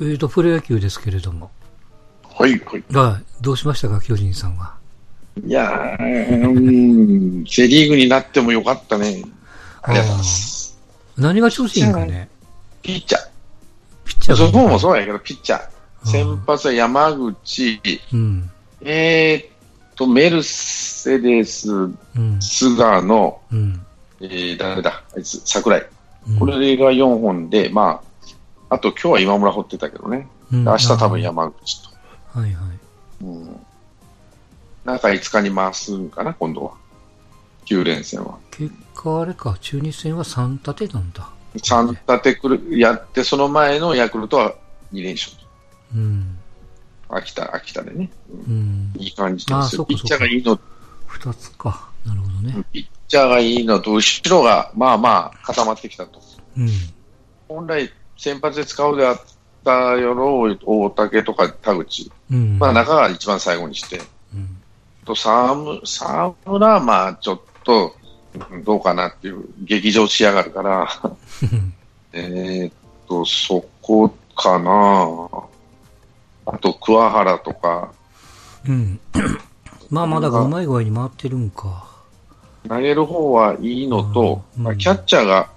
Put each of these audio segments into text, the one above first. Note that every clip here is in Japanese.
えーと、プロ野球ですけれども。はい、はい。はい。どうしましたか、巨人さんは？いやー、うん、セリーグになってもよかったね。ありがとうございます。何が調子いいんかね？ピッチャー。ピッチャーがそこもそうやけど、ピッチャー。ー先発は山口、うん。えーっと、メルセデス、うん。菅野、うん。えー、誰だ、あいつ、桜井。うんこれが4本で、まあ、あと今日は今村掘ってたけどね。うん明日多分山口と。はいはい。うん。中5日に回すんかな、今度は。9連戦は。結果あれか、中日戦は3立てなんだ。3立てくる、やって、その前のヤクルトは2連勝と。うん。秋田、秋田でね。うんうん。いい感じであすよ。ピッチャーがいいの、2つか。なるほどね。ピッチャーがいいのと、後ろが、まあまあ、固まってきたと。うん。本来、先発で使うであったよろ、大竹とか田口。うん。まあ、中が一番最後にして。うん。と、沢村、沢村はまあ、ちょっと、うんどうかなっていう、劇場しやがるから、えーっと、そこかなあと、桑原とか、うん。まあまあ、だからうまい具合に回ってるんか。投げる方はいいのと、うんまあ、キャッチャーが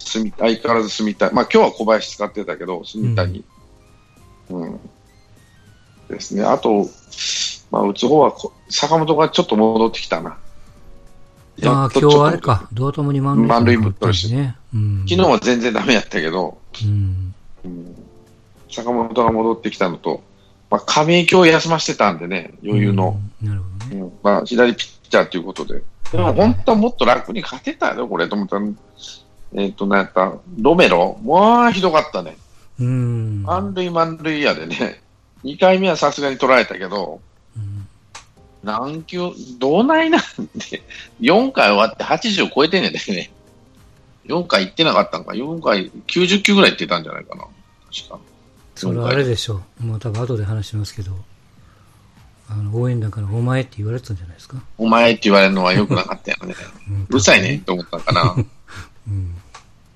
住み相変わらず住みたい、まあ今日は小林使ってたけど、住みたいに、うんですね、あと、まあ、打つ方はこ坂本がちょっと戻ってきたな。ああ、今日あれか、ドアともに満塁満塁ぶっ飛ばしね。うん。と昨日は全然ダメやったけど、うん。うん坂本が戻ってきたのと、まあ、亀井今日休ませてたんでね、余裕の、うん。なるほどね。うんまあ、左ピッチャーということで。でも本当はもっと楽に勝てたよ、これと思ったら。えっ、と、なんやった、ロメロ？まあ、ひどかったね。うん。満塁満塁やでね。2回目はさすがに取られたけど、うん何球、どうないなんで、4回終わって80超えてんねんでね。4回行ってなかったんか。4回、90球ぐらい行ってたんじゃないかな。確か。それはあれでしょう。もう多分後で話しますけど、あの、応援団からお前って言われてたんじゃないですか。お前って言われるのは良くなかったよね。うるさいね。と思ったんかな。うん。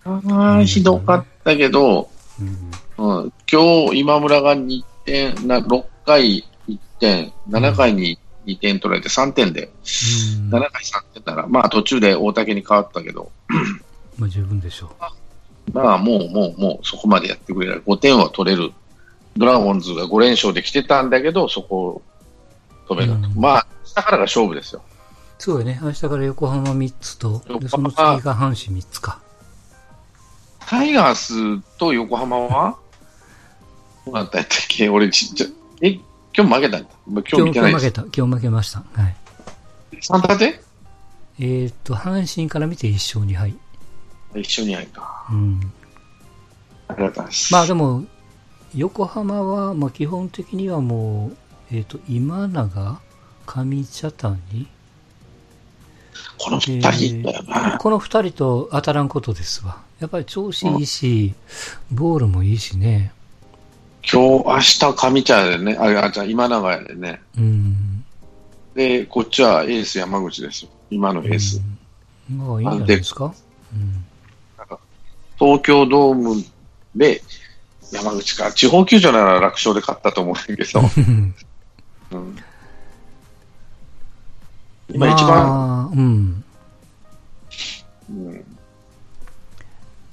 ああ、ひどかったけど、うん。うん、今日今村が2点、な6回1点、7回に2点取られて3点で、うん7回3点なら、まあ途中で大竹に変わったけど、まあ十分でしょまあもうもうもうそこまでやってくれない。5点は取れる。ドラゴンズが5連勝で来てたんだけど、そこを止めたと。うんまあ、下からが勝負ですよ。う。そうよね。明日から横浜3つと、で、その次が阪神3つか。タイガースと横浜は？どうなったんやったっけ？俺ちっちゃ、え、今日負けたんだ？今日見てない。今日負けた。今日負けました。はい。3立て？えーっと、阪神から見て1勝2敗。一緒に入った。うん。ありがとうございます。まあでも、横浜は、まあ基本的にはもう、えーっと、今永、上茶谷、この二人だよな。この二人と当たらんことですわ。やっぱり調子いいし、ボールもいいしね。今日、明日、上茶でね、あ、あじゃあ今永やでね。うん。で、こっちはエース山口ですよ。今のエース。うん。まあいいんじゃないですか？うん。東京ドームで山口か。地方球場なら楽勝で勝ったと思うんだけど。うん今一番、まあ、うん。うん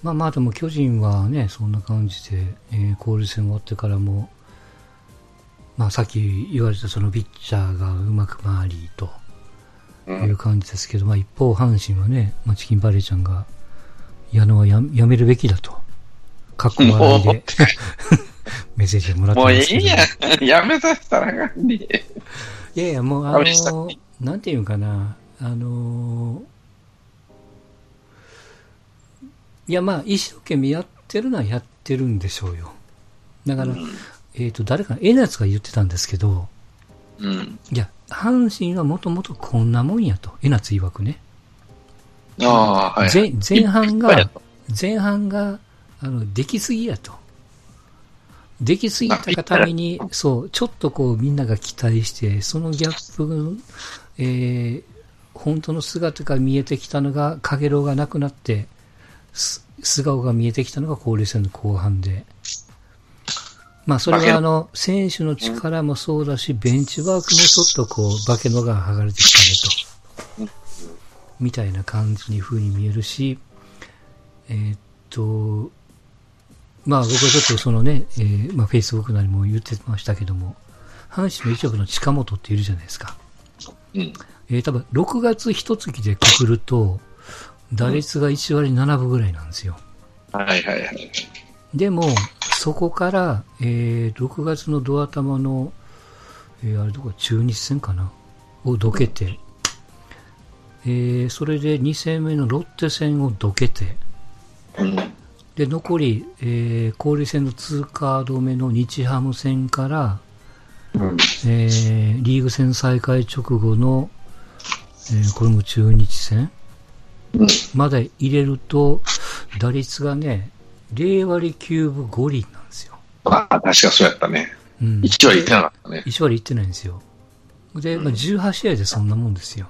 まあまあでも巨人はね、そんな感じで、えー交流戦終わってからも、まあさっき言われたそのピッチャーがうまく回りとう、いうん感じですけど、まあ一方阪神はね、まあチキンバレーちゃんが矢野はややめるべきだと、かっこ笑いで メッセージをもらってもういますけど。いやん。やめさせたらあかんで。いやいや、もうあの、なんていうんかな、あの、いやまあ一生懸命やってるのはやってるんでしょうよ。だから、えっ、と、誰か、えなやつが言ってたんですけど、うん。いや、阪神はもともとこんなもんやと、えなつ曰くね。ああ、はい。前前半が前半が、あの、できすぎやと。できすぎたがために、そう、ちょっとこうみんなが期待して、そのギャップ、えー、本当の姿が見えてきたのが、かげろうがなくなって、す素顔が見えてきたのが交流戦の後半で。まあ、それはあの、選手の力もそうだし、ベンチワークもちょっとこう、化けのが剥がれてきたねと。みたいな感じに風に見えるし、えーっと、まあ僕はちょっとそのね、えー、まあ Facebook なりも言ってましたけども、阪神の一部の近本っているじゃないですか。うん。えー、多分6月一月でくくると、打率が1割7分ぐらいなんですよ。はいはいはい。でも、そこから、えー、6月のドア玉の、えー、あれどこ中日戦かな？をどけて、えー、それで2戦目のロッテ戦をどけて、うん。で、残り、えー、交流戦の2カード目の日ハム戦から、うん。えー、リーグ戦再開直後の、えー、これも中日戦うん。まで入れると、打率がね、0割9分5厘なんですよ。ああ、確かそうやったね。うん。1割いってなかったね。1割いってないんですよ。で、まあ、18試合でそんなもんですよ。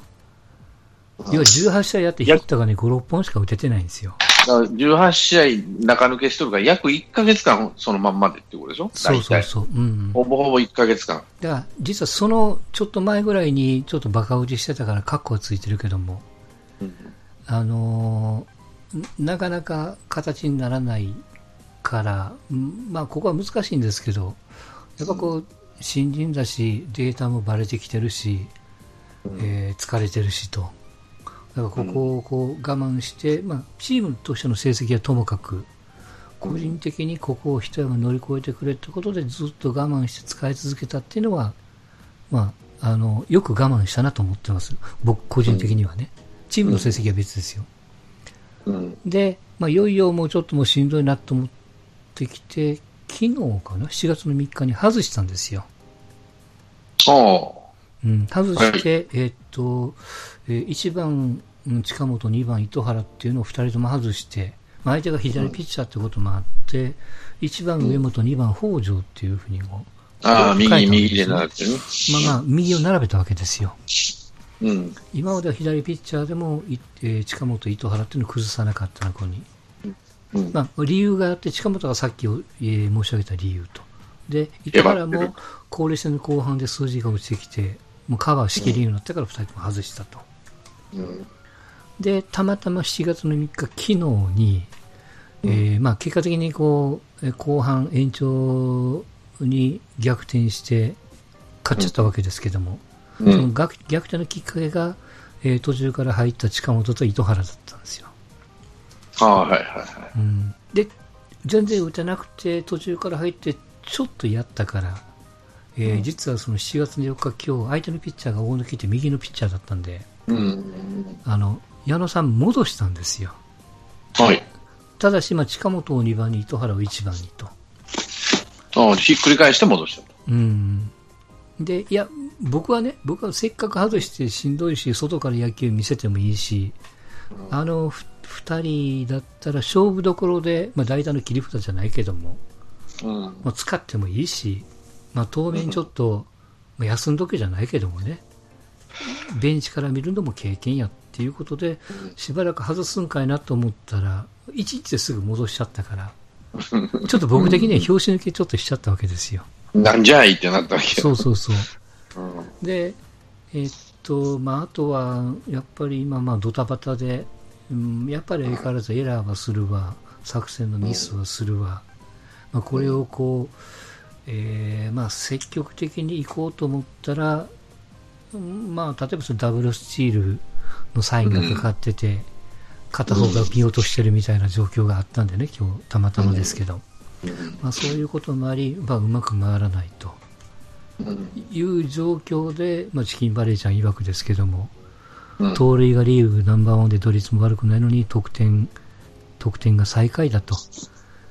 要は18試合やってヒットがね、5、6本しか打ててないんですよ。だから18試合中抜けしとるから約1ヶ月間そのまんまでってことでしょ？そうそうそう。うん。ほぼほぼ1ヶ月間。だから、実はそのちょっと前ぐらいにちょっとバカ打ちしてたからカッコはついてるけども、うん。あのーなかなか形にならないから、うんまあ、ここは難しいんですけど、やっぱこう、新人だし、データもバレてきてるし、えー疲れてるしと。だからここをこう我慢して、まあ、チームとしての成績はともかく、個人的にここを一山乗り越えてくれってことでずっと我慢して使い続けたっていうのは、まあ、あの、よく我慢したなと思ってます。僕、個人的にはね。チームの成績は別ですよ。うん。で、まあ、いよいよもうちょっともうしんどいなと思ってきて、昨日かな ?7 月の3日に外したんですよ。あうん、外して、えーっと、えー1番、うん近本、2番、糸原っていうのを2人とも外して、まあ、相手が左ピッチャーってこともあって、1番上本、2番北条っていうふうにこう、あ。あ右、右でなってるね。まあまあ、右を並べたわけですよ。うん。今までは左ピッチャーでも、いえー近本、糸原っていうのを崩さなかったのこに。うん。まあ、理由があって、近本がさっき、えー申し上げた理由と。で、糸原も、交流戦の後半で数字が落ちてきて、もうカバーしきれるようになってから2人とも外したと。うん。で、たまたま7月の3日、昨日に、えーまあ、結果的にこう、えー後半延長に逆転して、勝っちゃったわけですけども、うん。その逆逆転のきっかけが、えー途中から入った近本と糸原だったんですよ。ああ、はいはいはい。うん、で、全然打てなくて、途中から入って、ちょっとやったから、えーうん実はその7月の4日、今日、相手のピッチャーが大抜きって右のピッチャーだったんで、うん。あの、矢野さん戻したんですよ。はい。ただし、まあ、近本を2番に、糸原を1番にと。ああ、ひっくり返して戻した。うん。で、いや、僕はね、僕はせっかく外してしんどいし、外から野球見せてもいいし、あの、ふ二人だったら勝負どころで、まあ、代打の切り札じゃないけども、うん。まあ、使ってもいいし、まあ、当面ちょっと、まあ、休んどけじゃないけどもね、ベンチから見るのも経験やっていうことで、しばらく外すんかいなと思ったら、1日ですぐ戻しちゃったから、ちょっと僕的には拍子抜けちょっとしちゃったわけですよ。なんじゃいってなったわけそうそうそう。うん。で、えっと、まあ、あとは、やっぱり今、まあ、ドタバタで、うん、やっぱり相変わらずエラーはするわ、作戦のミスはするわ、まあ、これをこう、えーまあ、積極的に行こうと思ったら、うんまあ、例えばそのダブルスチールのサインがかかってて、片方が見落としてるみたいな状況があったんでね、今日、たまたまですけど、まあ、そういうこともあり、まあ、うまく回らないと。うん。いう状況で、まあ、チキンバレーちゃん曰くですけども、うん。盗塁がリーグナンバーワンで打率も悪くないのに得点、得点が最下位だと。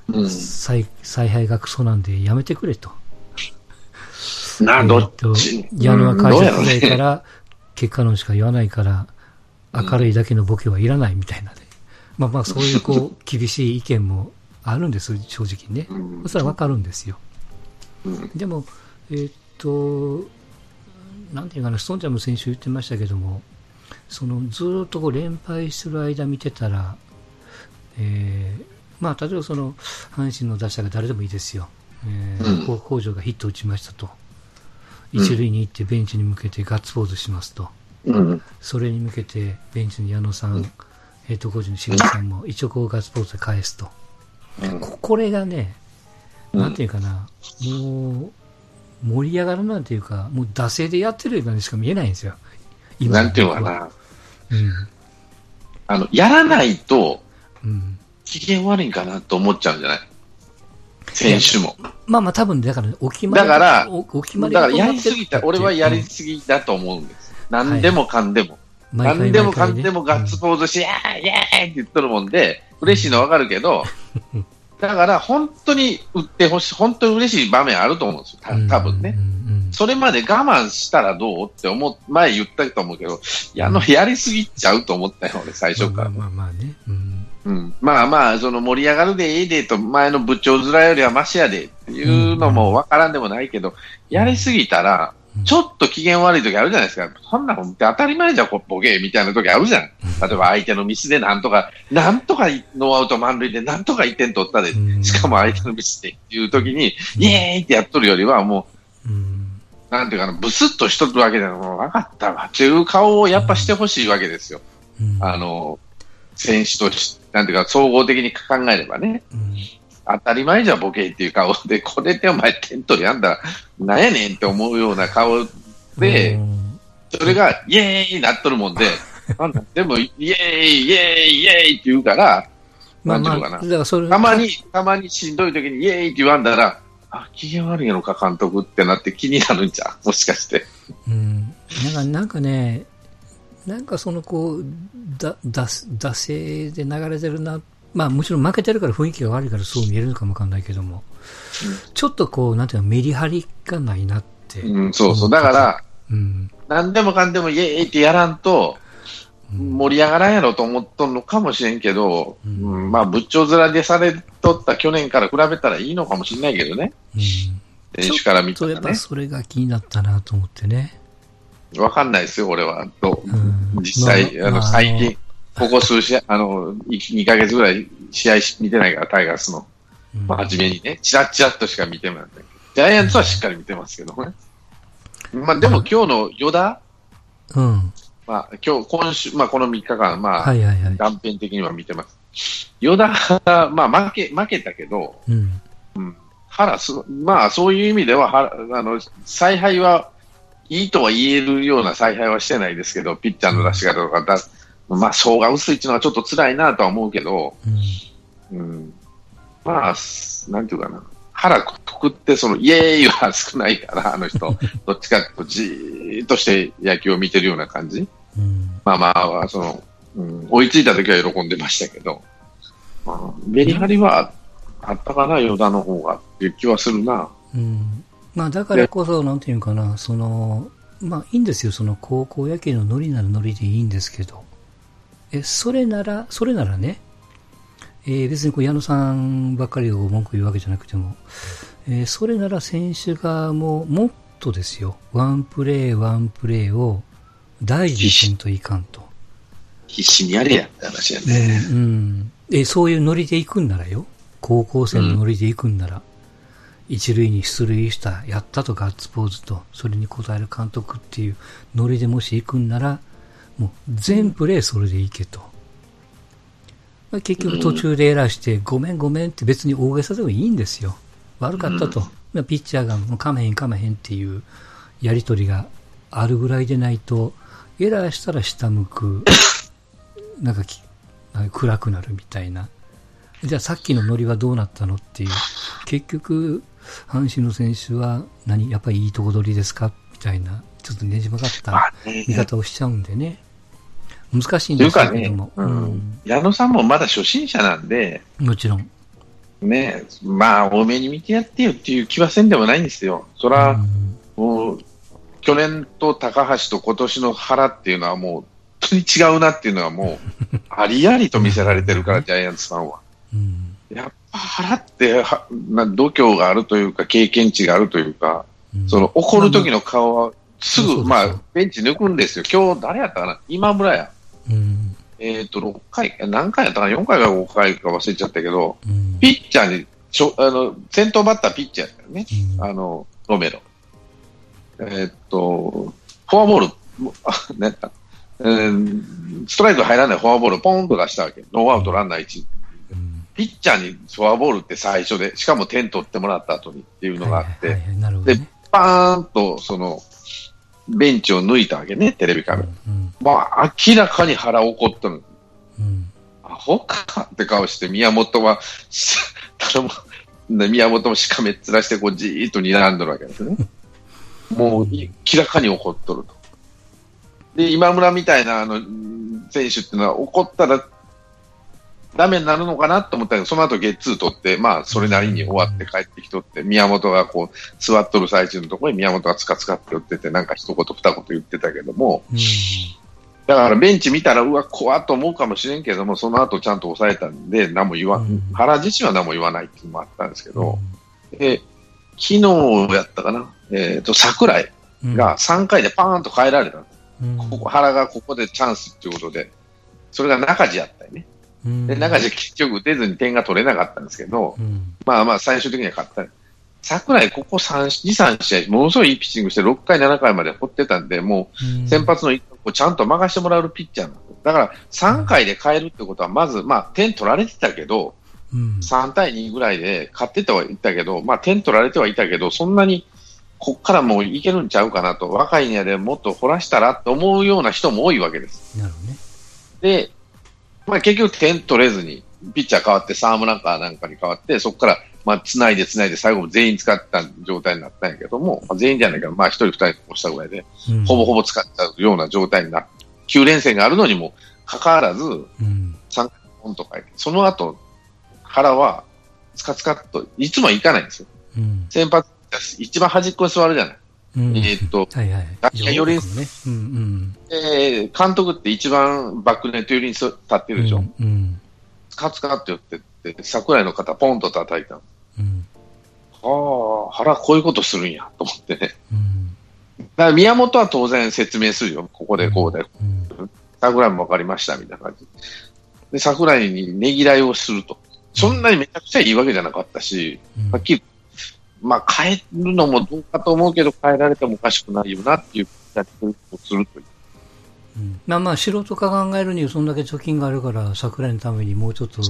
うん。采采配がクソなんでやめてくれと。な、どっちえーと矢野は会社くらいね。から、結果論しか言わないから、明るいだけのボケはいらないみたいなね。まあまあ、そういうこう、厳しい意見もあるんです、正直ね。うんそれはわかるんですよ。うんでも、えーっと、なんていうかな、ストーンちゃんも先週言ってましたけども、そのずーっとこう連敗する間見てたら、えーまあ、例えばその阪神の打者が誰でもいいですよ、えうんー、北条がヒット打ちましたと。うん一塁に行ってベンチに向けてガッツポーズしますと。うん。それに向けてベンチに矢野さん、うんヘッドコーチの清水さんも一応こうガッツポーズで返すと。うん。ここれがね、うんなんていうかな、もう、盛り上がるなんていうか、もう惰性でやってるようにしか見えないんですよ。なんていうのか。な。うん。あの、やらないとうん。機嫌悪いんかなと思っちゃうんじゃない？選手も。まあまあ多分、だから、お決まりだからおお決まりだからやりすぎた、俺はやりすぎだと思うんです。何でもかんでも。何でもかんでもガッツポーズして、イェーイイェーイって言っとるもんで、嬉しいのわかるけど、だから本当に売ってほしい、本当に嬉しい場面あると思うんですよ。た多分ね。うんうんそれまで我慢したらどうって思う、前言ったと思うけど、いや、あの、やりすぎちゃうと思ったよ、俺、最初から。まあまあまあね。うん。うん、まあまあ、その盛り上がるでええでと、前の部長面よりはマシやでっていうのもわからんでもないけど、やりすぎたら、ちょっと機嫌悪い時あるじゃないですか。そんなのって当たり前じゃん、こボケみたいな時あるじゃん。例えば相手のミスでなんとか、なんとかノーアウト満塁でなんとか1点取ったで、うん。しかも相手のミスでっていう時に、イエーイってやっとるよりは、もうなんていうかな、ブスッとしとるわけでもう分かったわ。っていう顔をやっぱしてほしいわけですよ。うん。あの、選手とし、なんていうか、総合的に考えればね。うん当たり前じゃボケっていう顔で、これでお前テントリやんだ、なんやねんって思うような顔で、うんそれがイエーイなっとるもんで、なんだでもイエーイ、イエーイ、イエーイって言うから、まあまあ、なんていうのかなたまに、たまにしんどい時にイエーイって言わんだら、あ、機嫌悪いやろか、監督ってなって気になるんじゃん、もしかして。うん。なんか、なんかね、なんかそのこう、だ、だ、惰性で流れてるな。まあもちろん負けてるから雰囲気が悪いからそう見えるのかもわかんないけども、ちょっとこう、なんていうの、メリハリがないなって。うん、そうそう。だから、うん。何でもかんでもイエーイってやらんと、うん盛り上がらんやろと思っとんのかもしれんけど、ううんんまあ、仏頂面でされとった去年から比べたらいいのかもしれないけどね、うん。選手から見たちょっとやっ。それが気になったなと思ってね。わかんないですよ、俺は。とう？ん実際、あの、まあまあ最近、ここ数試合、あの、2ヶ月ぐらい試合見てないから、タイガースの。うんまあ、初めにね、チラッチラッとしか見てません。ジャイアンツはしっかり見てますけどね。まあ、でも今日の与田、うん。まあ、今日、今週、まあ、この3日間、まあ、はいはいはい。断片的には見てます。与田が、まあ、負け、負けたけど、うん。うん、腹す、まあ、そういう意味では、はあの、采配はいいとは言えるような采配はしてないですけど、ピッチャーの出し方とかだ、まあ、層が薄いっていうのはちょっと辛いなとは思うけど、うん。うん、まあ、すなんていうかな。腹くくって、その、イエーイは少ないから、あの人。どっちかと、じーっとして野球を見てるような感じ。うん。まあまあ、その、うん、追いついた時は喜んでましたけど、まあ、メリハリはあったかな、与田の方がっていう気はするな。うん。まあだからこそ、なんていうのかな、その、まあいいんですよ、その高校野球のノリならノリでいいんですけど、え、それなら、それならね、えー別にこう矢野さんばっかりを文句言うわけじゃなくても、えーそれなら選手側ももっとですよ、ワンプレーワンプレーを大事にせんといかんと。必死にやれやって話やね。うん。え、そういうノリで行くんならよ。高校生のノリで行くんなら。一塁に出塁した、やったとガッツポーズと、それに応える監督っていうノリでもし行くんなら、もう全プレーそれでいけと。まあ結局途中でエラーして、ごめんごめんって別に大げさでもいいんですよ。悪かったと。まあピッチャーがもうかめへんかめへんっていうやりとりがあるぐらいでないと、エラーしたら下向く。なんかきなんか暗くなるみたいな。じゃあさっきのノリはどうなったのっていう。結局、阪神の選手は何？やっぱりいいとこ取りですか？みたいな、ちょっとねじ曲がった見方をしちゃうんでね。難しいんですけども。、うん、矢野さんもまだ初心者なんで、もちろん。ね、まあ、多めに見てやってよっていう気はせんでもないんですよ。そら、うんもう、去年と高橋と今年の原っていうのはもう、本当に違うなっていうのはもう、ありありと見せられてるから、ジャイアンツファンは。うんやっぱ原ってはな度胸があるというか、経験値があるというか、うんその怒る時の顔はすぐ、まあ、ベンチ抜くんですよ。今日誰やったかな？今村や。うんえっ、と、6回、何回やったかな ?4 回か5回か忘れちゃったけど、うんピッチャーにしょあの先頭バッターピッチャーだよね、うんあのロメロ。えーっと、フォアボール、もあねえーストライク入らないフォアボールをポンと出したわけ。ノーアウトランナー1。うんピッチャーにフォアボールって最初で、しかも点取ってもらった後にっていうのがあって、はいはいはいね。パーンとそのベンチを抜いたわけね、テレビカメラ。うんまあ、明らかに腹怒ってる。うんアホかって顔して、宮本は、し頼む、ね宮本もしかめっ面して、こう、じーっと睨んでるわけですね。もう、明らかに怒っとると。で、今村みたいな、あの、選手っていうのは、怒ったら、ダメになるのかなと思ったけど、その後ゲッツー取って、まあ、それなりに終わって帰ってきとって、宮本がこう、座っとる最中のところに宮本がつかつかって寄ってて、なんか一言二言言ってたけども、うん。だからベンチ見たら、うわ、怖っと思うかもしれんけども、その後ちゃんと抑えたんで、何も言わ、うん原自身は何も言わないっていうのもあったんですけど、うで昨日やったかな、えっ、と、桜井ん。が3回でパーンと変えられた。うん。ここ原がここでチャンスっていうことで、それが中地やったで、中地結局打てずに点が取れなかったんですけど、うんまあまあ最終的には勝った。桜井、ここ3、2、3試合、ものすごいいいピッチングして、6回、7回まで放ってたんで、もう、うん先発のをちゃんと任せてもらうピッチャーなんでだから3回で変えるってことは、まず、まあ、点取られてたけど、うん3対2ぐらいで勝っててはいたけど、まあ、点取られてはいたけど、そんなにこっからもういけるんちゃうかなと、若いにはでもっと掘らしたらと思うような人も多いわけです。なるほどね。で、まあ、結局点取れずに、ピッチャー変わって、サームランカーなんかに変わって、そこから、まあ、繋いで繋いで、最後も全員使った状態になったんやけども、まあ、全員じゃないけど、まあ、1人2人押したぐらいで、うん。ほぼほぼ使っちゃうような状態になって、9連戦があるのにもかかわらず、うん。3回ポンと書いて、その後、原は、つかつかっと、いつもは行かないんですよ。うん。先発、一番端っこに座るじゃない。うんえーっと、はいはい。楽器よりね。うんうん。えー監督って一番バックネット寄りに立ってるでしょ。うんうんつかつかって言ってって、桜井の肩ポンと叩いたの。うんああ、原こういうことするんや、と思ってね。うんだから宮本は当然説明するよ。ここでこうで。うん桜井も分かりました、みたいな感じ。で、桜井にねぎらいをすると。そんなにめちゃくちゃいいわけじゃなかったし、うんはっきり、まあ、変えるのもどうかと思うけど、変えられてもおかしくないよなっていうやり方をするという。うんまあまあ、素人が考えるにはそんだけ貯金があるから、桜井のためにもうちょっと、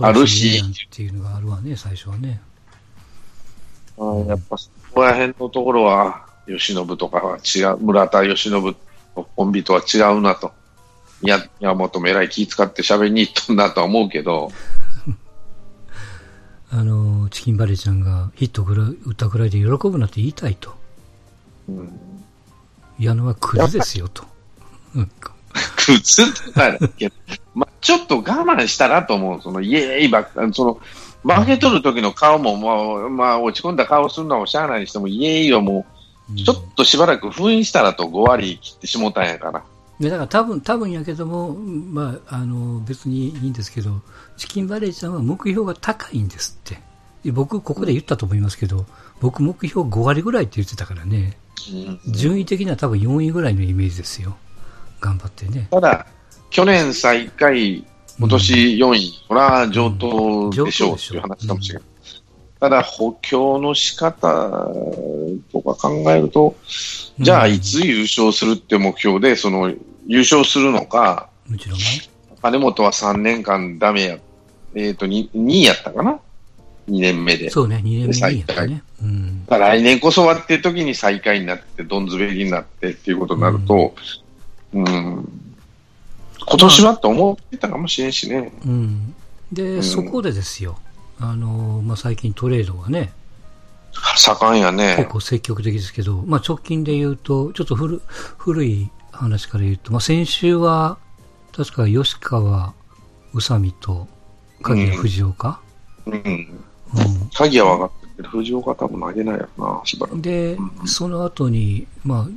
あるしっていうのがあるわね、最初はね。あーやっぱそこら辺のところは、慶喜とかは違う、村田慶喜のコンビとは違うなと。宮山本もえらい気使って喋りに行ったんだとは思うけど、あの、チキンバレーちゃんがヒットぐらい打ったぐらいで喜ぶなって言いたいと。うん、矢野はクズですよと。うん靴とかだけど、まあ、ちょっと我慢したらと思う。その、イエーイばっか、その、負け取る時の顔も、まあ、まあ、落ち込んだ顔するのもしゃあないにしても、イエーイはもう、ちょっとしばらく封印したらと5割切ってしもたんやから。でだから多分、多分やけども、まあ、あの、別にいいんですけど、チキンバレーちゃんは目標が高いんですって。僕、ここで言ったと思いますけど、僕目標5割ぐらいって言ってたからね、順位的には多分4位ぐらいのイメージですよ。頑張ってね。ただ、去年最下位、今年4位、これは上等でしょうっていう話かもしれない。ただ、補強の仕方とか考えると、じゃあ、いつ優勝するって目標で、その、優勝するのか、もちろんね。金本は3年間ダメや、えっ、と2、2位やったかな ?2 年目で。そうね、2年目にやったね。うん。来年こそはって時に最下位になって、どんずべりになってっていうことになると、うん、今年はと思ってたかもしれんしね。うん。で、んそこでですよ。あの、まあ、最近トレードがね、盛んやね結。構積極的ですけど、まあ、直近で言うと、ちょっと古古い話から言うと、まあ、先週は、確か吉川宇佐美と鍵谷藤岡、うん。うん鍵は分かってるけど、藤岡多分投げないやろな、しばらく。で、うんその後に、まあ、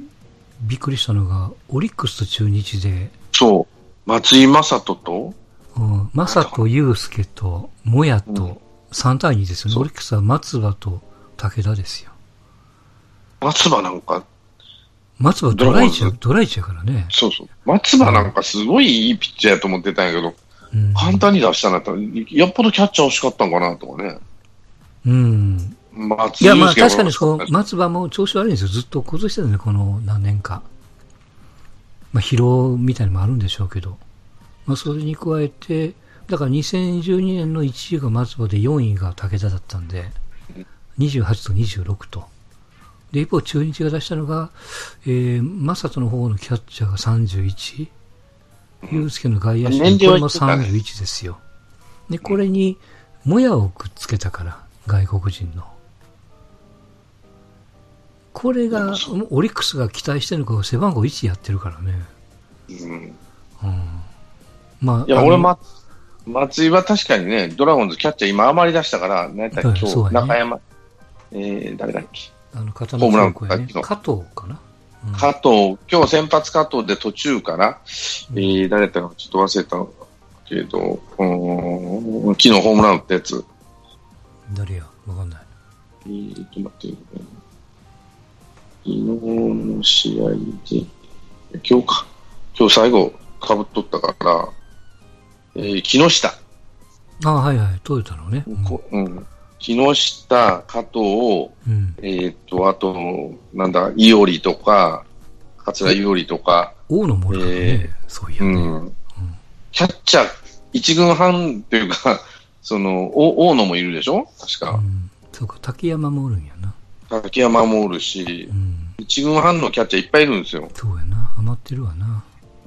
びっくりしたのが、オリックスと中日で、そう。松井正人と、うん、正人祐介と、もやうんと、3対2ですよね。オリックスは松葉と武田ですよ。松葉なんか、松葉ドライチやドライチやからね。そうそう。松葉なんかすごいいいピッチャーやと思ってたんやけど、うん、簡単に出したなったら、よっぽどキャッチャー欲しかったんかなとかね。うん。松いや、まあ確かにそう、松葉も調子悪いんですよ。ずっと崩してたね、この何年か。まあ疲労みたいなのもあるんでしょうけど。まあそれに加えて、だから2012年の1位が松葉で4位が武田だったんで、28と26と。で、一方中日が出したのが、えー、正人の方のキャッチャーが31、祐介の外野手これもは言ってたね31ですよ。で、これに、もやをくっつけたから、外国人の。これが、オリックスが期待してるのか、背番号1やってるからね。うんうん。まあ、いや、俺、ま、松井は確かにね、ドラゴンズキャッチャー今余り出したから、何やったっけ、今日、中山、えー、誰だっけ、あの、片ホームラン。加藤かな？うん。加藤、今日先発加藤で途中から、えー、誰だったかちょっと忘れたけど、うーん昨日ホームラン打ったやつ、誰や？わかんない。えー、ちょっと待って、昨日の試合で、今日か、今日最後、かぶっとったから、えー、木下、あはいはい、トヨタのね。うんこうん、木下、加藤、うん。えーっと、あと、なんだ、伊織とか、桂伊織とか、大野もらね、えそういやね。うん。キャッチャー、一軍半っていうか、その、お大野もいるでしょ？確か。うん。そうか、竹山もおるんやな。竹山もおるしう、ん。一軍半のキャッチャーいっぱいいるんですよ。そうやな。余ってるわな。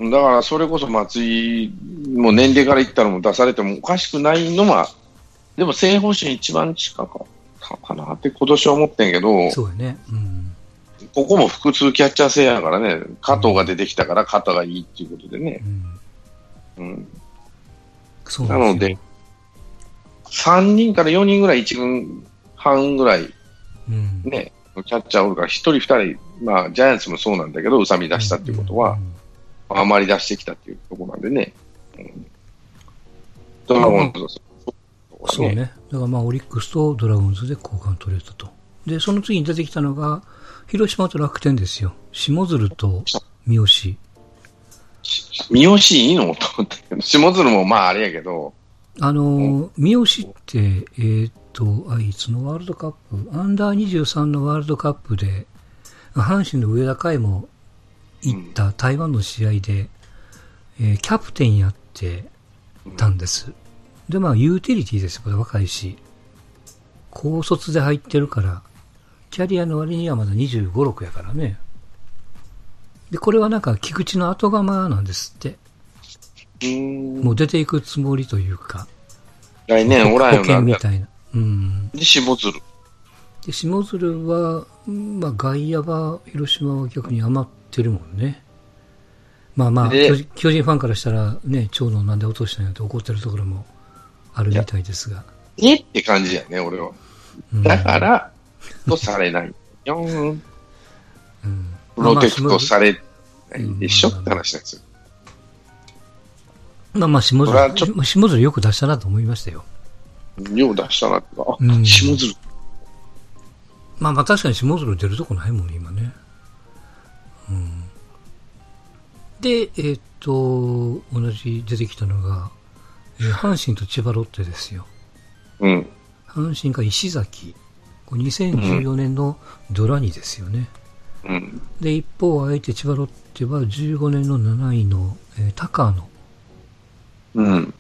だから、それこそ松井、もう年齢から言ったらもう出されてもおかしくないのは、でも正方針一番近かったかなって今年は思ってんけど、そうやね。うん。ここも複数キャッチャー制やからね、加藤が出てきたから肩がいいっていうことでね。うん。うん、そうなので、3人から4人ぐらい1軍半ぐらいうん。ね、キャッチャーおるから、1人2人、まあ、ジャイアンツもそうなんだけど、宇佐美出したっていうことは、んあまり出してきたっていうところなんでね。うん、ドラゴンズはそうね。だからまあ、オリックスとドラゴンズで交換取れたと。で、その次に出てきたのが、広島と楽天ですよ。下鶴と三好。三好いいのと思ったけど、下鶴もまああれやけど、あのー、三好って、えーっと、あいつのワールドカップ、アンダー23のワールドカップで、阪神の上田海も行った台湾の試合で、えーキャプテンやってたんです。で、まあ、ユーティリティですよ、これ若いし。高卒で入ってるから、キャリアの割にはまだ25、6やからね。で、これはなんか、菊池の後釜なんですって。もう出ていくつもりというか。来年おらんよ保険な。で、みたいな。うん。下鶴。で、下鶴は、うんまあ、外野は、広島は逆に余ってるもんね。まあまあ、で巨人巨人ファンからしたら、ね、長野なんで落としたんやって怒ってるところもあるみたいですが。えって感じやね、俺は。うんだから、とされない。よーん。うんプロテクトされないでしょまあって話なんですよ。まあまあ、下鶴、下鶴よく出したなと思いましたよ。よう出したなってか、あうん下鶴。まあまあ確かに下鶴出るとこないもんね、今ね。うん。で、えーっと、同じ出てきたのが、えー阪神と千葉ロッテですよ。うん。阪神が石崎。これ2014年のドラニですよね。うん。で、一方、相手千葉ロッテは15年の7位の、えー高野。うん。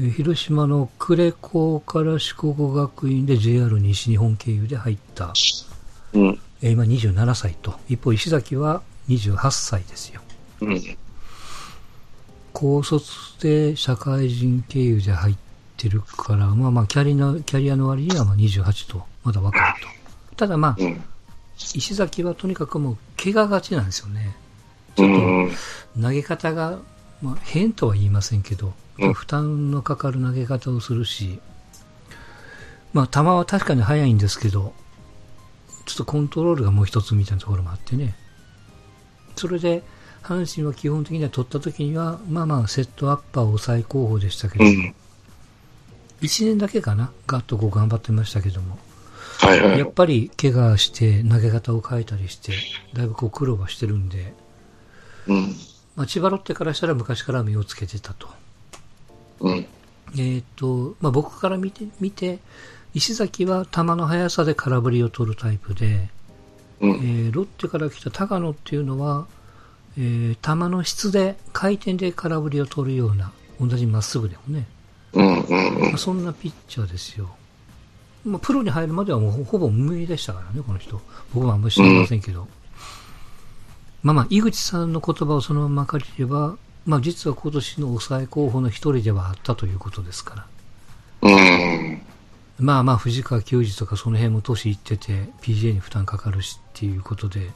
えー広島の呉高から四国学院で JR 西日本経由で入った、うん。えー今27歳と。一方、石崎は28歳ですよ。うん。高卒で社会人経由で入ってるから、まあまあキャリア、キャリアの割にはまあ28と、まだ若いと。ただまあ、うん。石崎はとにかくもう怪我がちなんですよね。うん。投げ方が、まあ、変とは言いませんけど、うん負担のかかる投げ方をするし、まあ、球は確かに速いんですけど、ちょっとコントロールがもう一つみたいなところもあってね。それで、阪神は基本的には取った時には、まあまあ、セットアッパーを最高峰でしたけど、うん。1年だけかな、ガッとこう頑張ってましたけども、はいはいやっ。ぱり怪我して投げ方を変えたりして、だいぶこう苦労はしてるんで、うん。まあ、千葉ロッテからしたら昔から目をつけてたと。うん。えっ、と、まあ、僕から見て、見て、石崎は球の速さで空振りを取るタイプで、うん。えーロッテから来た高野っていうのは、えー球の質で回転で空振りを取るような、同じまっすぐでもね、うん。うん。うんまあ、そんなピッチャーですよ。まあ、プロに入るまではもうほほぼ無名でしたからね、この人。僕はあんまり知りませんけど。まあまあ、井口さんの言葉をそのまま借りれば、まあ実は今年の抑え候補の一人ではあったということですから。うん。まあまあ、藤川球児とかその辺も年いってて、PGA に負担かかるしっていうことで、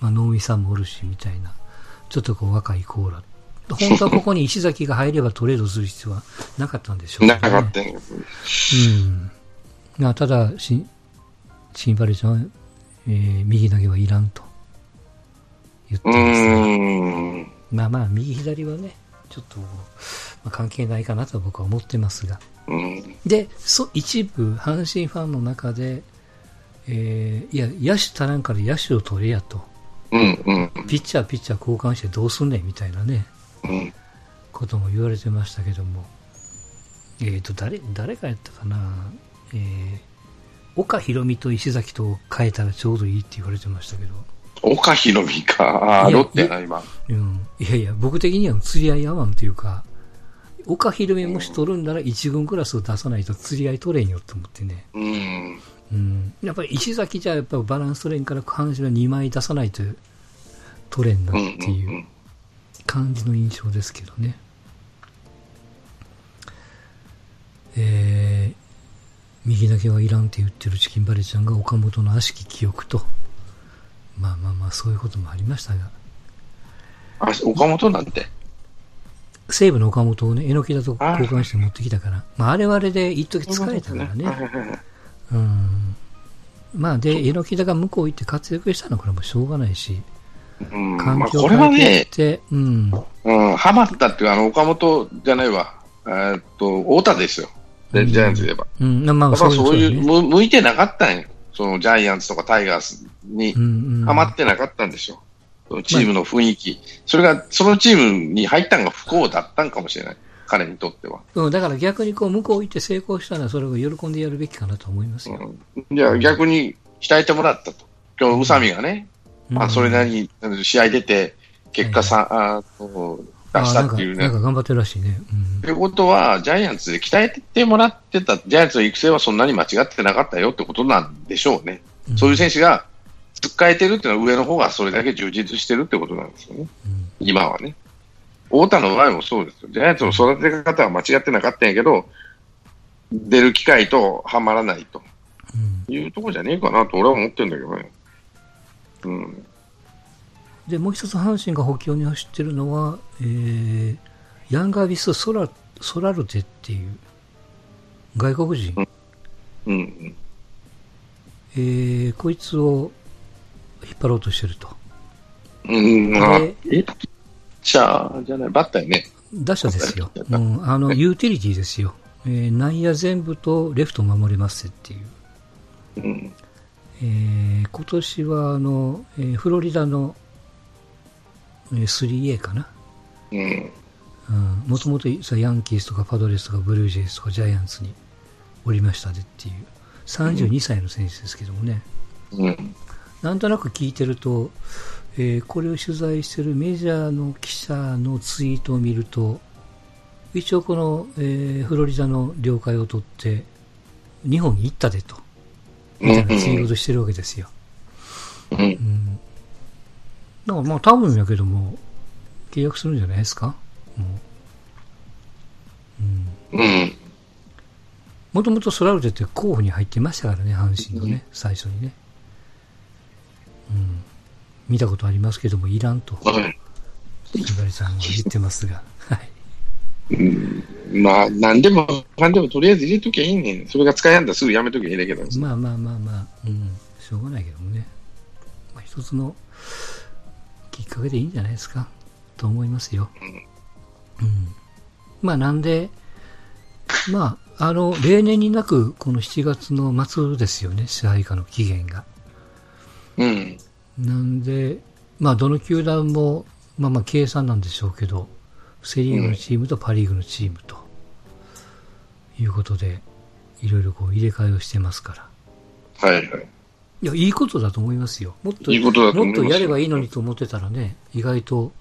まあ、能見さんもおるし、みたいな。ちょっとこう若いコーラ。本当はここに石崎が入ればトレードする必要はなかったんでしょうなかったんやうん。まあ、ただ、し、シンバレちゃんは、えー右投げはいらんと言ってうますね。ん。まあまあ、右左はね、ちょっと、まあ、関係ないかなと僕は思ってますが。うん。で、そ、一部、阪神ファンの中で、えーいや、野手足らんから野手を取れやと。うん。うん。ピッチャー、ピッチャー交換してどうすんねんみたいなね、うん。ことも言われてましたけども。えっ、と、誰、誰がやったかなえー、岡博美と石崎と変えたらちょうどいいって言われてましたけど。岡博美か。ああ、ロッテやな、今。うん。いやいや、僕的には釣り合い合わんというか、岡博美もし取るんなら一軍クラスを出さないと釣り合い取れんよと思ってね。うん。うん。やっぱり石崎じゃやっぱバランス取れんから阪神は2枚出さないと取れんな。っていう感じの印象ですけどね。えー、右だけはいらんって言ってるチキンバレちゃんが岡本の悪しき記憶と、まあまあまあそういうこともありましたが、あ、岡本なんて？西武の岡本をね、榎木だと交換して持ってきたから、まああれはあれで一時疲れたからね。まあで、榎木だが向こう行って活躍したのはこれはもうしょうがないし、うん。環境を変えはねて、って、うん。うん、ハマったっていう、あの、岡本じゃないわ。えーっと、太田ですよ。でジャイアンツで言えば。うん、まあそういう、向いてなかったんよ。そのジャイアンツとかタイガースにハマってなかったんですよ。チームの雰囲気。それが、そのチームに入ったのが不幸だったんかもしれない。彼にとっては。うん、だから逆にこう向こう行って成功したらそれを喜んでやるべきかなと思いますよ。うん、じゃあ逆に鍛えてもらったと。今日、宇佐美がね、まあ、それなりにあの試合出て、結果さ、あの出したっていうね。なんか頑張ってるらしいね。ということは、ジャイアンツで鍛えてもらってた、ジャイアンツの育成はそんなに間違ってなかったよってことなんでしょうね。うんそういう選手が使えてるっていうのは上の方がそれだけ充実してるってことなんですよね。うん今はね。太田の場合もそうですよ。ジャイアンツの育て方は間違ってなかったんやけど、出る機会とはまらないとうんいうところじゃねえかなと俺は思ってるんだけどね。うん。で、もう一つ阪神が補強に走ってるのは、えー、ヤンガービスソラ、ソラルテっていう外国人、うん。えー、こいつを引っ張ろうとしてると。うん。まあ、でえ、ピッチャーじゃない、バッターやね。打者ですよ。うん、あの、ユーティリティですよ。えー、内野全部とレフト守れますっていう。うん。えー今年はあの、えーフロリダの、えー 3A かな。うん。もともとヤンキースとかパドレスとかブルージェイズとかジャイアンツにおりましたでっていう32歳の選手ですけどもね、うん。なんとなく聞いてると、えーこれを取材してるメジャーの記者のツイートを見ると一応この、えーフロリダの了解を取って日本に行ったでとみたいなツイートしてるわけですよ。うん。うん。だからまあ多分やけども、契約するんじゃないですか？もう。うん。うん。もともとソラルテって候補に入ってましたからね、阪神のね、最初にね。うん。見たことありますけども、いらんと、はい。ひばりさんは言ってますが。はい。うんまあ、なんでも、かんでもとりあえず入れときゃいいねん。それが使いやんだらすぐやめときゃいいだけど。まあまあまあまあ、うん。しょうがないけどもね。まあ一つのきっかけでいいんじゃないですか。と思いますよ。うん。まあなんで、まあ、あの、例年になく、この7月の末ですよね、支配下の期限が。うん。なんで、まあ、どの球団も、まあまあ、計算なんでしょうけど、セリーグのチームとパリーグのチームということで、いろいろこう入れ替えをしてますから。はいはい。いや、いいことだと思いますよ。もっと、もっとやればいいのにと思ってたらね、意外と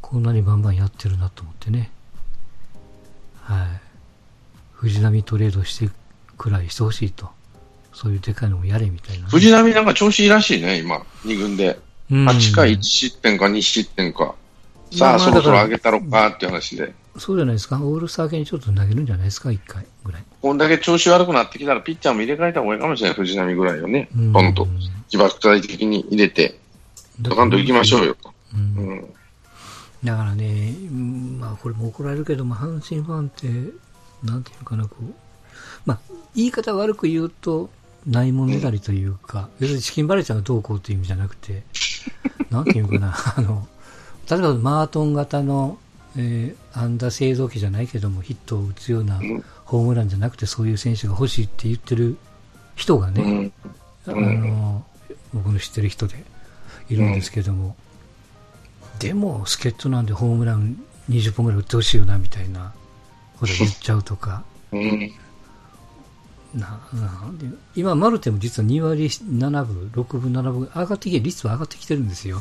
こんなにバンバンやってるなと思ってね。はい。藤波トレードしてくらいしてほしいと。そういうでかいのもやれみたいなね、藤波なんか調子いいらしいね、今、2軍で。うん8回1失点か2失点か。さあ、そろそろ上げたろかっていう話で。そうじゃないですか？オールスター系にちょっと投げるんじゃないですか、一回ぐらい。こんだけ調子悪くなってきたら、ピッチャーも入れ替えた方がいいかもしれない、藤波ぐらいをね。うんポンと、起爆剤的に入れて、ドカンと行きましょうよと。うんうん。だからね、うんまあこれも怒られるけども、阪神ファンって、なんていうのかな、こう、まあ、言い方悪く言うと、ないもんねだりというか、別にチキンバレーちゃんがどうこうっていう意味じゃなくて、なんていうのかな、あの、例えばマートン型の、えー、安打製造機じゃないけども、ヒットを打つようなうんホームランじゃなくて、そういう選手が欲しいって言ってる人がね、うん。あの、僕の知ってる人でいるんですけども、でも、助っ人なんでホームラン20本ぐらい打ってほしいよな、みたいなこと言っちゃうとか、うん。なな今、マルテも実は2割7分、6分、7分、上がってきて、率は上がってきてるんですよ。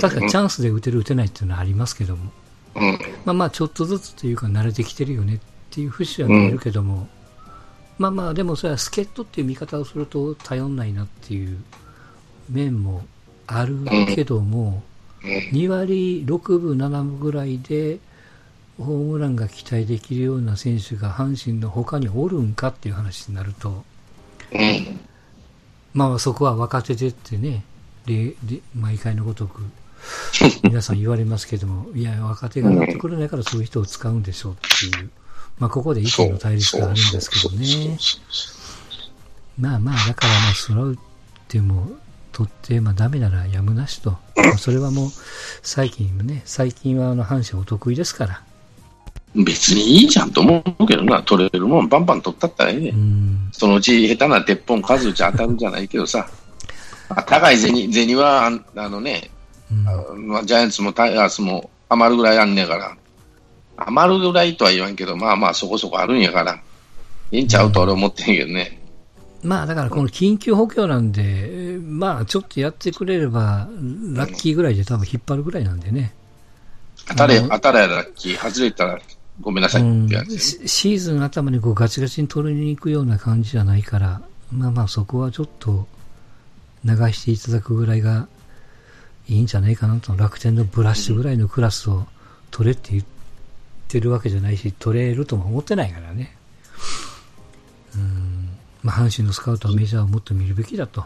確かにチャンスで打てる、打てないっていうのはありますけども、うん。まあまあ、ちょっとずつというか、慣れてきてるよねっていう節は見えるけども、まあまあ、でもそれは助っ人っていう見方をすると頼んないなっていう面もあるけども、2割6分、7分ぐらいで、ホームランが期待できるような選手が阪神の他におるんかっていう話になると、うん。まあそこは若手でってね、でで毎回のごとく皆さん言われますけども、いや、若手が上がってくれないからそういう人を使うんでしょうっていう、まあここで意見の対立があるんですけどね。まあまあ、だからまあ、それをでも、取って、まあダメならやむなしと。まあそれはもう、最近ね、最近はあの、阪神お得意ですから。別にいいじゃんと思うけどな、取れるもんバンバン取ったったらええねう。ん。そのうち下手な鉄本数打ち当たるじゃないけどさ、あ高い銭銭はあんあのね、うんあまあ、ジャイアンツもタイガースも余るぐらいあんねやから、余るぐらいとは言わんけど、まあまあそこそこあるんやから、いいんちゃうと俺は思ってんけどね。まあだからこの緊急補強なんで、えーまあちょっとやってくれれば、ラッキーぐらいで多分引っ張るぐらいなんでね。当たれ当たれやラッキー、外れたらごめんなさいってやつ、ねシシーズン頭にこうガチガチに取りに行くような感じじゃないから、まあまあそこはちょっと流していただくぐらいがいいんじゃないかなと、楽天のブラッシュぐらいのクラスを取れって言ってるわけじゃないし、取れるとも思ってないからね。うん。まあ阪神のスカウトはメジャーをもっと見るべきだと。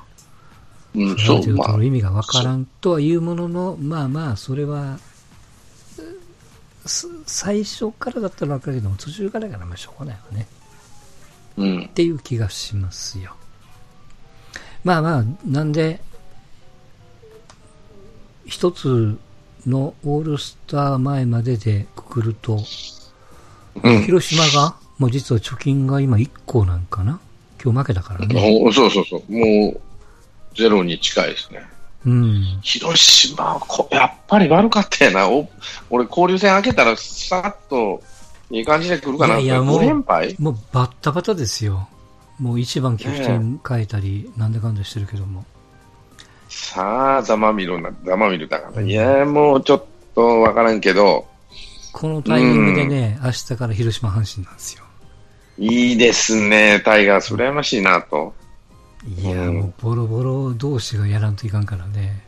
うん、そそう意味がわからんとはいうものの、まあまあ、それは、す最初からだったらわかるけども、途中からからまあしょうがないわね。うんっ、ていう気がしますよ。まあまあ、なんで、一つのオールスター前まででくくると、うん。広島が、もう実は貯金が今1個なんかな？今日負けたからね。おそうそうそう、もうゼロに近いですね。うん。広島はこ、やっぱり悪かったよな。お俺、交流戦開けたら、さっといい感じで来るかな。いやいやもう5連敗？もうバッタバタですよ。もう一番キャプテン変えたり、なんだかんだしてるけども。さあ、ざまみろな、ざまみろだから。いや、もうちょっとわからんけど、このタイミングでね、明日から広島阪神なんですよ。いいですね、タイガース、羨ましいなと。いや、うんもうボロボロ同士がやらんといかんからね。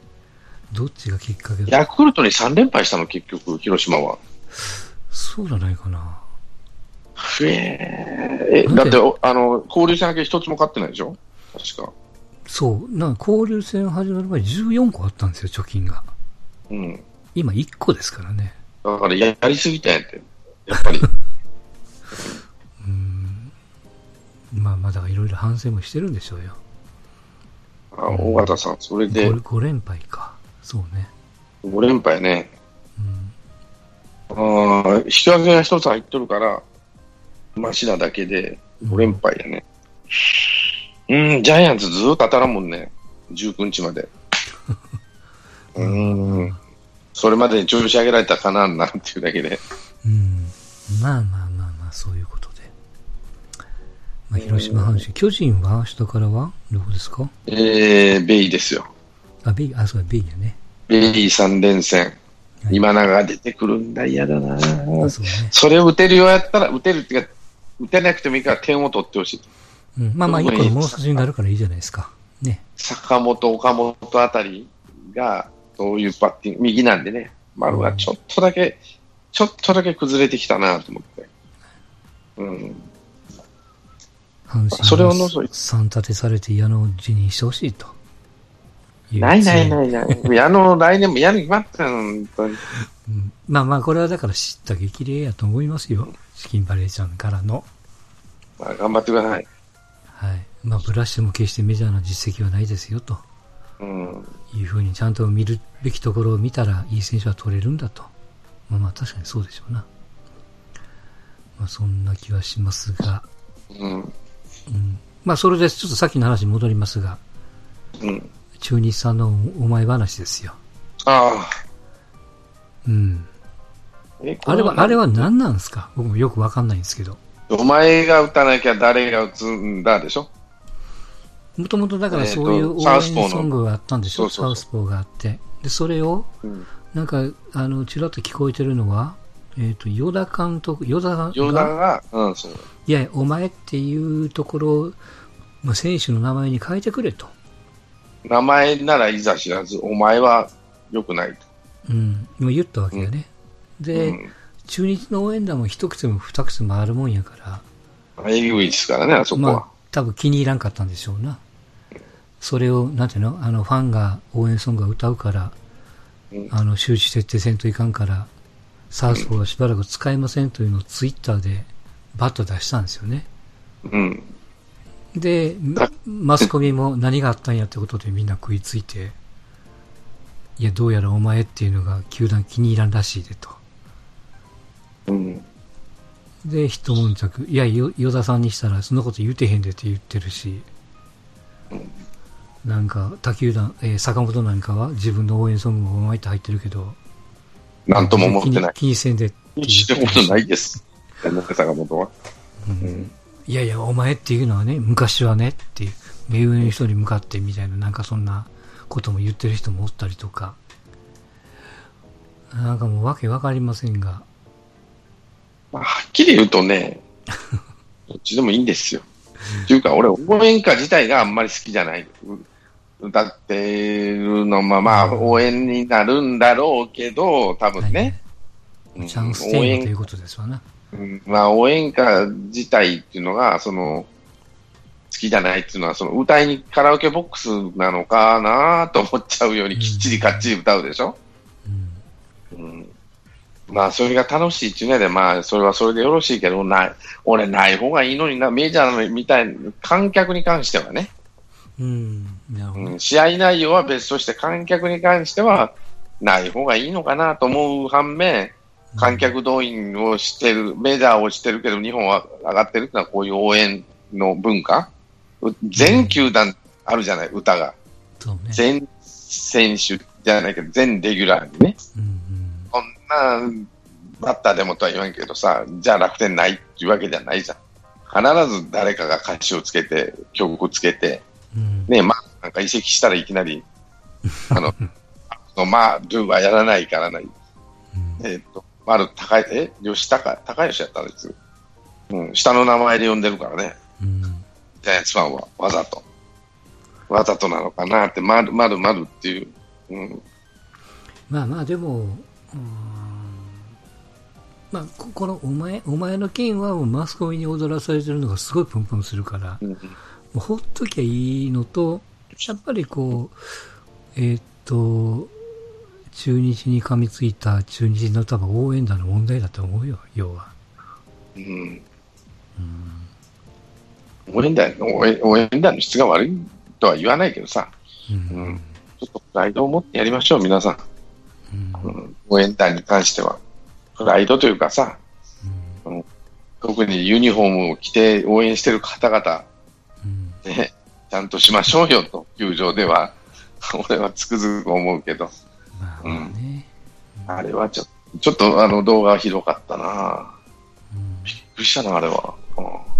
どっちがきっかけだ？ヤクルトに3連敗したの、結局、広島は。そうじゃないかな。ふえーだって、おあの、交流戦だけ一つも勝ってないでしょ？確か。そう。なんか交流戦始まる前14個あったんですよ、貯金が。うん。今1個ですからね。だからや、やりすぎたんやって。やっぱり。うん。まあまあ、だいろいろ反省もしてるんでしょうよ。あ大型さん、それで 5, 5連敗か。そうね。5連敗ね。うん。ああ、引き分けが一つ入っとるから、マシなだけで5連敗やね。うん、ジャイアンツずっと当たらんもんね。19日まで。うん。それまでに調子上げられたかな、なんていうだけで。うん。まあまあまあまあ、そういうこ。まあ、広島、阪神。巨人は下からはどこですか？えー、ベイですよ。あ、ベイ、あ、そうだ、ベイやね。ベイ3連戦。はい今永が出てくるんだ、嫌だなあそうね。それを打てるようやったら、打てるっていうか、打てなくてもいいから点を取ってほしい。うん、まあまあ、一個の物差しになるからいいじゃないですか。ね。坂本、岡本あたりが、そういうバッティング、右なんでね、丸はちょっとだけ、ちょっとだけ崩れてきたなと思って。うん。阪それを神除いて3立てされて矢の字にしてほしいと。ないないい。ないない。あの、来年もやるに決まったよ、本当に。うんまあまあ、これはだから知った激励やと思いますよ。チキンバレーちゃんからの。まあ、頑張ってください。はい。まあ、ブラッシュも決してメジャーな実績はないですよ、とうん。いうふうにちゃんと見るべきところを見たら、いい選手は取れるんだと。まあまあ、確かにそうでしょうな。まあ、そんな気はしますが。うん。うん。まあ、それで、ちょっとさっきの話に戻りますが、うん。中日さんのお前話ですよ。ああ。うん。えあれは、あれは何なんですか？僕もよくわかんないんですけど。お前が打たなきゃ誰が打つんだでしょ？もともとだからそういう応援ソングがあったんでしょ？そうそうそうサウスポーがあって。で、それを、うん。なんか、あの、ちらっと聞こえてるのは、えっ、と、与田監督、与田が、ヨダが、うん、そう。いやいや、お前っていうところを、まあ、選手の名前に変えてくれと。名前ならいざ知らず、お前は良くないと。うん。今言ったわけよね。で、うん。中日の応援団も一口も二口もあるもんやから、えぐいですからね、あそこは。まあ、多分気に入らんかったんでしょうな。それを、なんていうの？あの、ファンが応援ソングを歌うから、うんあの、周知徹底せんといかんから、サウスポーはしばらく使えませんというのをツイッターでバッと出したんですよね。うん。で、あマスコミも何があったんやってことでみんな食いついて、いや、どうやらお前っていうのが球団気に入らんらしいでと。うん。で、一悶着。いや、よ、与田さんにしたらそんなこと言うてへんでって言ってるし、なんか、他球団、えー坂本なんかは自分の応援ソングもお前って入ってるけど、なんとも思ってない。気にせんでって言知ってるしったことないです。山中坂本は。うんうん。いやいや、お前っていうのはね、昔はねっていう、目上の人に向かってみたいな、なんかそんなことも言ってる人もおったりとか、なんかもうわけわかりませんが、まあ、はっきり言うとね、どっちでもいいんですよ。っていうか、俺、応援歌自体があんまり好きじゃない。う歌ってるのまあまあ、応援になるんだろうけど、多分ね。うん。チャンステーマということですわな。うん。まあ、応援歌自体っていうのが、その、好きじゃないっていうのは、その歌いにカラオケボックスなのかなと思っちゃうように、きっちりかっちり歌うでしょ、うん。うん、まあ、それが楽しいっていうので、まあ、それはそれでよろしいけど、ない、俺ない方がいいのにな、メジャーのみたいな、観客に関してはね、うん、試合内容は別として、観客に関しては、ない方がいいのかなと思う反面、観客動員をしてる、メジャーをしてるけど、日本は上がってるってのはこういう応援の文化。う全球団あるじゃない、歌が。ね。全選手じゃないけど、全レギュラーにね。うんこんなバッターでもとは言わんけどさ、じゃあ楽天ないっていうわけじゃないじゃん。必ず誰かが歌詞をつけて、曲つけて。ねまあ、なんか移籍したらいきなり、あの、のまあ、ルーはやらないからない。うんえっ、と、丸高い、え？吉高、高吉やったんですうん、下の名前で呼んでるからね。うん。ジャイアンツファンはわざと。わざとなのかなって、丸、丸、丸っていう。うん。まあまあ、でも、まあ、ここのお前、お前の件はもうマスコミに踊らされてるのがすごいプンプンするから、うんほっときゃいいのと、やっぱりこう、えーっと、中日に噛みついた中日の多分応援団の問題だと思うよ、要は。うん。応援団、応援応援団の質が悪いとは言わないけどさ、うん。うんちょっとプライドを持ってやりましょう、皆さん。うんうん、応援団に関しては。プライドというかさ、特にユニフォームを着て応援してる方々、うんね、ちゃんとしましょうよと、球場では。俺はつくづく思うけど、まあまあね。あれはちょちょっとあの動画はひどかったなうんびっくりしたな、あれは。うん